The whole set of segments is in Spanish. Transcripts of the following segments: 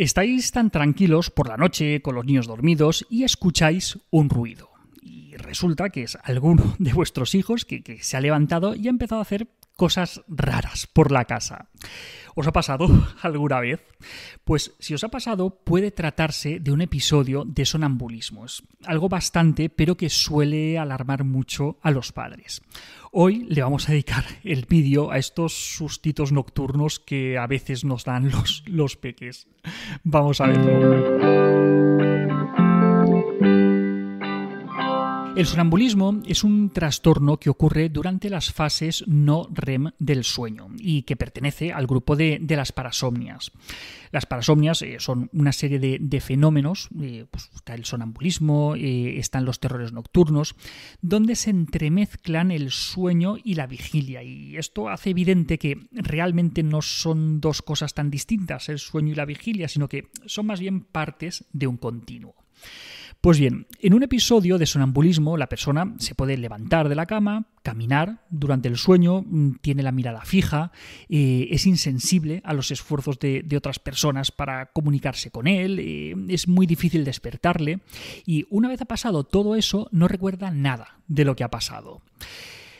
Estáis tan tranquilos por la noche con los niños dormidos y escucháis un ruido. Y resulta que es alguno de vuestros hijos que, se ha levantado y ha empezado a hacer cosas raras por la casa. ¿Os ha pasado alguna vez? Pues si os ha pasado, puede tratarse de un episodio de sonambulismo. Es algo bastante, pero que suele alarmar mucho a los padres. Hoy le vamos a dedicar el vídeo a estos sustitos nocturnos que a veces nos dan los, los peques. Vamos a verlo. El sonambulismo es un trastorno que ocurre durante las fases no REM del sueño y que pertenece al grupo de, las parasomnias. Las parasomnias eh, son una serie de, fenómenos, eh, pues está el sonambulismo, eh, están los terrores nocturnos, donde se entremezclan el sueño y la vigilia. Y esto hace evidente que realmente no son dos cosas tan distintas, el sueño y la vigilia, sino que son más bien partes de un continuo. Pues bien, en un episodio de sonambulismo la persona se puede levantar de la cama, caminar durante el sueño, mm, tiene la mirada fija, eh, es insensible a los esfuerzos de, otras personas para comunicarse con él, eh, es muy difícil despertarle y una vez ha pasado todo eso no recuerda nada de lo que ha pasado.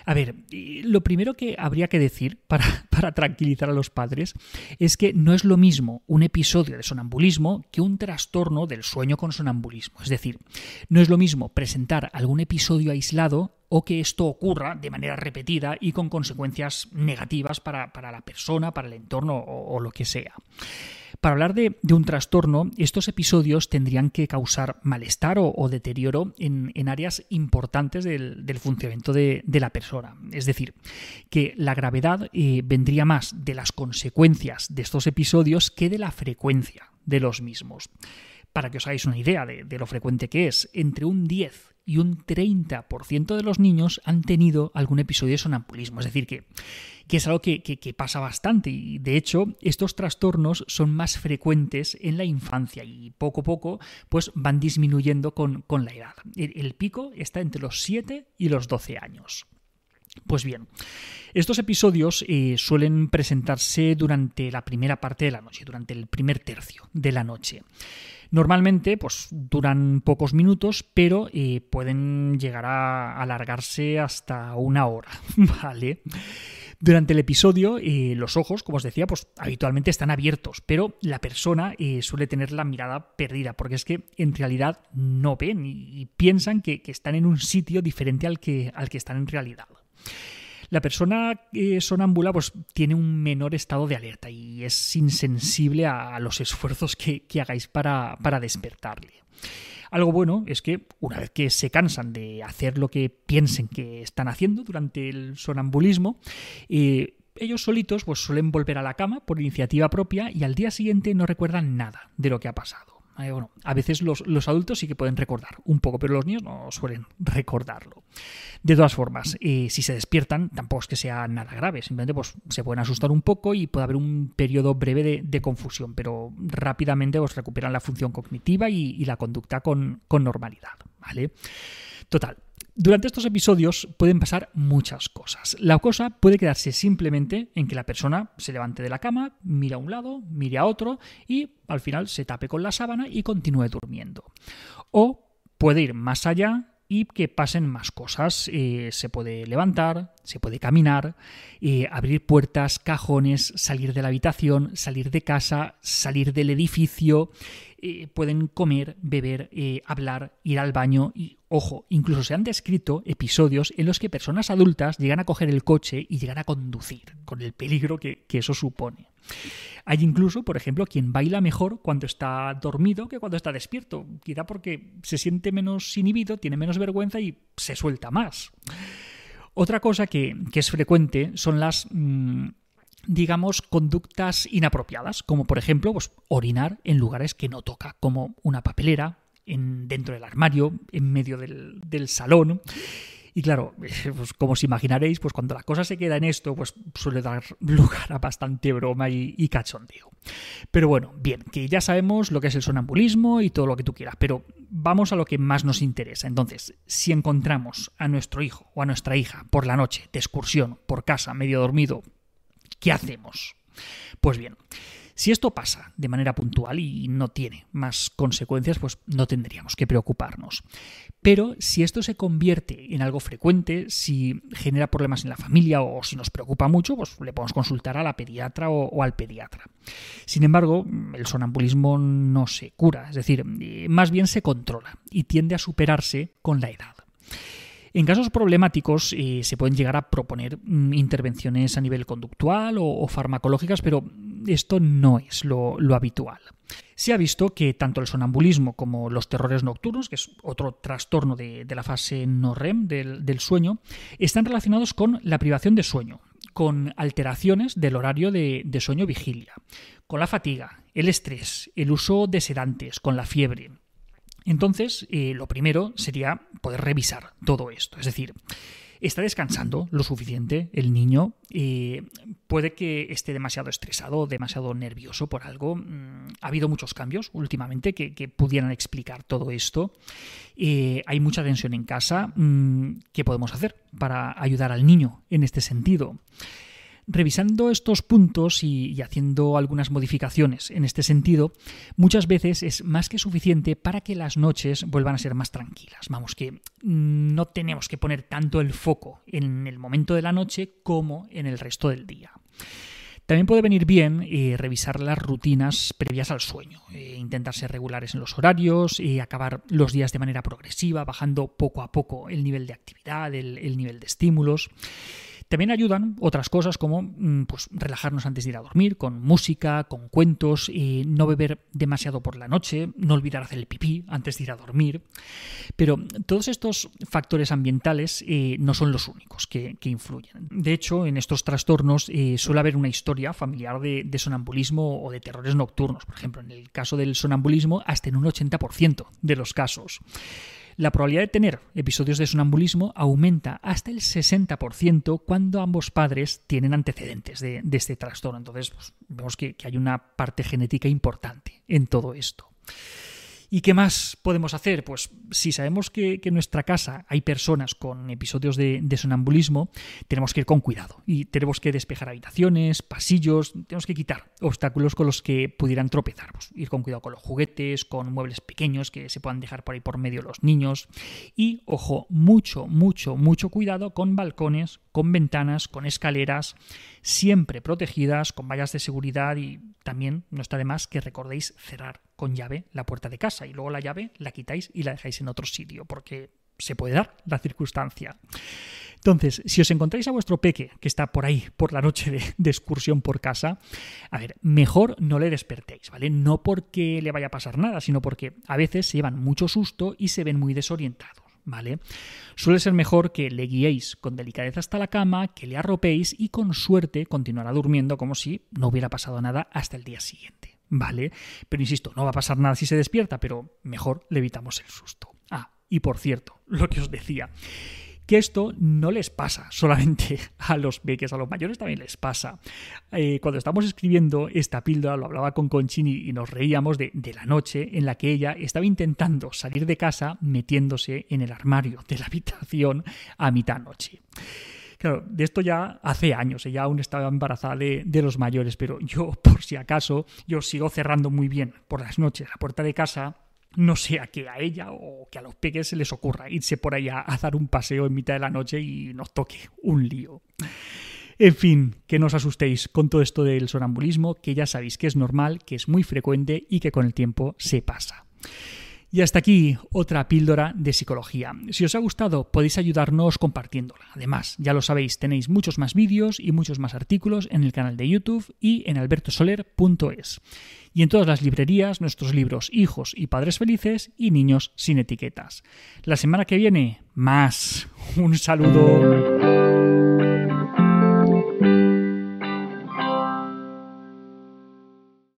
A ver, lo primero que habría que decir para, para, tranquilizar a los padres es que no es lo mismo un episodio de sonambulismo que un trastorno del sueño con sonambulismo. Es decir, no es lo mismo presentar algún episodio aislado o que esto ocurra de manera repetida y con consecuencias negativas para, la persona, para el entorno o lo que sea. Para hablar de, un trastorno, estos episodios tendrían que causar malestar o, deterioro en, áreas importantes del, funcionamiento de, la persona. Es decir, que la gravedad eh, vendría más de las consecuencias de estos episodios que de la frecuencia de los mismos. Para que os hagáis una idea de, de lo frecuente que es, entre un 10 y un 30% de los niños han tenido algún episodio de sonambulismo. Es decir, que, que es algo que, pasa bastante y de hecho estos trastornos son más frecuentes en la infancia y poco a poco pues van disminuyendo con, la edad. El, pico está entre los 7 y los 12 años. Pues bien, estos episodios eh, suelen presentarse durante la primera parte de la noche, durante el primer tercio de la noche. Normalmente pues, duran pocos minutos, pero eh, pueden llegar a alargarse hasta una hora, ¿vale? Durante el episodio, eh, los ojos, como os decía, pues habitualmente están abiertos, pero la persona suele tener la mirada perdida, porque es que en realidad no ven y, piensan que, que, están en un sitio diferente al que, al que están en realidad. La persona eh, sonámbula pues, tiene un menor estado de alerta y es insensible a los esfuerzos que, hagáis para, despertarle. Algo bueno es que una vez que se cansan de hacer lo que piensen que están haciendo durante el sonambulismo, eh, ellos solitos pues, suelen volver a la cama por iniciativa propia y al día siguiente no recuerdan nada de lo que ha pasado. Eh, bueno, a veces los, adultos sí que pueden recordar un poco, pero los niños no suelen recordarlo. De todas formas, eh, si se despiertan, tampoco es que sea nada grave, simplemente pues, se pueden asustar un poco y puede haber un periodo breve de, confusión, pero rápidamente os pues, recuperan la función cognitiva y, la conducta con, con normalidad. ¿vale? Total, durante estos episodios pueden pasar muchas cosas. La cosa puede quedarse simplemente en que la persona se levante de la cama, mire a un lado, mire a otro y al final se tape con la sábana y continúe durmiendo. O puede ir más allá y que pasen más cosas. Eh, se puede levantar, se puede caminar, eh, abrir puertas, cajones, salir de la habitación, salir de casa, salir del edificio eh, pueden comer, beber, eh, hablar, ir al baño y, ojo, incluso se han descrito episodios en los que personas adultas llegan a coger el coche y llegan a conducir, con el peligro que, eso supone. Hay incluso, por ejemplo, quien baila mejor cuando está dormido que cuando está despierto, quizá porque se siente menos inhibido, tiene menos vergüenza y se suelta más. Otra cosa que, es frecuente son las mm, digamos, conductas inapropiadas, como por ejemplo pues, orinar en lugares que no toca, como una papelera, en, dentro del armario, en medio del, salón. Y claro, pues como os imaginaréis, pues cuando la cosa se queda en esto, pues suele dar lugar a bastante broma y, y, cachondeo. Pero bueno, bien, que ya sabemos lo que es el sonambulismo y todo lo que tú quieras, pero vamos a lo que más nos interesa. Entonces, si encontramos a nuestro hijo o a nuestra hija por la noche, de excursión, por casa, medio dormido, ¿Qué hacemos? Pues bien, Si esto pasa de manera puntual y no tiene más consecuencias, pues no tendríamos que preocuparnos. Pero si esto se convierte en algo frecuente, si genera problemas en la familia o si nos preocupa mucho, pues le podemos consultar a la pediatra o, al pediatra. Sin embargo, el sonambulismo no se cura, es decir, más bien se controla y tiende a superarse con la edad. En casos problemáticos eh, se pueden llegar a proponer mm, intervenciones a nivel conductual o, farmacológicas, pero esto no es lo, habitual. Se ha visto que tanto el sonambulismo como los terrores nocturnos, que es otro trastorno de, la fase no REM del, sueño, están relacionados con la privación de sueño, con alteraciones del horario de, de sueño vigilia, con la fatiga, el estrés, el uso de sedantes, con la fiebre, entonces, eh, lo primero sería poder revisar todo esto. Es decir, ¿está descansando lo suficiente el niño? Eh, puede que esté demasiado estresado, demasiado nervioso por algo. Mm, ha habido muchos cambios últimamente que, pudieran explicar todo esto. Eh, hay mucha tensión en casa. Mm, ¿Qué podemos hacer para ayudar al niño en este sentido? Revisando estos puntos y, haciendo algunas modificaciones en este sentido, muchas veces es más que suficiente para que las noches vuelvan a ser más tranquilas. Vamos, que no tenemos que poner tanto el foco en el momento de la noche como en el resto del día. También puede venir bien eh, revisar las rutinas previas al sueño, eh, intentar ser regulares en los horarios, y acabar los días de manera progresiva, bajando poco a poco el nivel de actividad, el nivel de estímulos. También ayudan otras cosas como mm, pues, relajarnos antes de ir a dormir, con música, con cuentos, y no beber demasiado por la noche, no olvidar hacer el pipí antes de ir a dormir. Pero todos estos factores ambientales eh, no son los únicos que, influyen. De hecho, en estos trastornos eh, suele haber una historia familiar de, de, sonambulismo o de terrores nocturnos. Por ejemplo, en el caso del sonambulismo, hasta en un 80% de los casos la probabilidad de tener episodios de sonambulismo aumenta hasta el 60% cuando ambos padres tienen antecedentes de, este trastorno. Entonces, pues, vemos que hay una parte genética importante en todo esto. ¿Y qué más podemos hacer? Pues si sabemos que, en nuestra casa hay personas con episodios de, sonambulismo, tenemos que ir con cuidado y tenemos que despejar habitaciones, pasillos, tenemos que quitar obstáculos con los que pudieran tropezar. Pues, ir con cuidado con los juguetes, con muebles pequeños que se puedan dejar por ahí por medio los niños. Y, ojo, mucho, mucho, mucho cuidado con balcones, con ventanas, con escaleras, siempre protegidas, con vallas de seguridad y también no está de más que recordéis cerrar con llave la puerta de casa y luego la llave la quitáis y la dejáis en otro sitio porque se puede dar la circunstancia. Entonces, si os encontráis a vuestro peque que está por ahí por la noche de, excursión por casa, a ver, mejor no le despertéis, ¿vale? No porque le vaya a pasar nada, sino porque a veces se llevan mucho susto y se ven muy desorientados. ¿Vale? Suele ser mejor que le guiéis con delicadeza hasta la cama, que le arropéis y con suerte continuará durmiendo como si no hubiera pasado nada hasta el día siguiente, ¿vale? Pero insisto, no va a pasar nada si se despierta, pero mejor le evitamos el susto. Ah, y por cierto, lo que os decía, que esto no les pasa solamente a los peques, a los mayores también les pasa. Eh, cuando estamos escribiendo esta píldora, lo hablaba con Conchini y nos reíamos de, la noche en la que ella estaba intentando salir de casa metiéndose en el armario de la habitación a mitad noche. Claro, de esto ya hace años, ella aún estaba embarazada de, de, los mayores, pero yo, por si acaso, yo sigo cerrando muy bien por las noches la puerta de casa no sea que a ella o que a los peques se les ocurra irse por allá a dar un paseo en mitad de la noche y nos toque un lío. En fin, que no os asustéis con todo esto del sonambulismo, que ya sabéis que es normal, que es muy frecuente y que con el tiempo se pasa. Y hasta aquí otra píldora de psicología. Si os ha gustado podéis ayudarnos compartiéndola. Además, ya lo sabéis, tenéis muchos más vídeos y muchos más artículos en el canal de YouTube y en albertosoler.es. Y en todas las librerías nuestros libros Hijos y Padres Felices y Niños sin etiquetas. La semana que viene, más. Un saludo.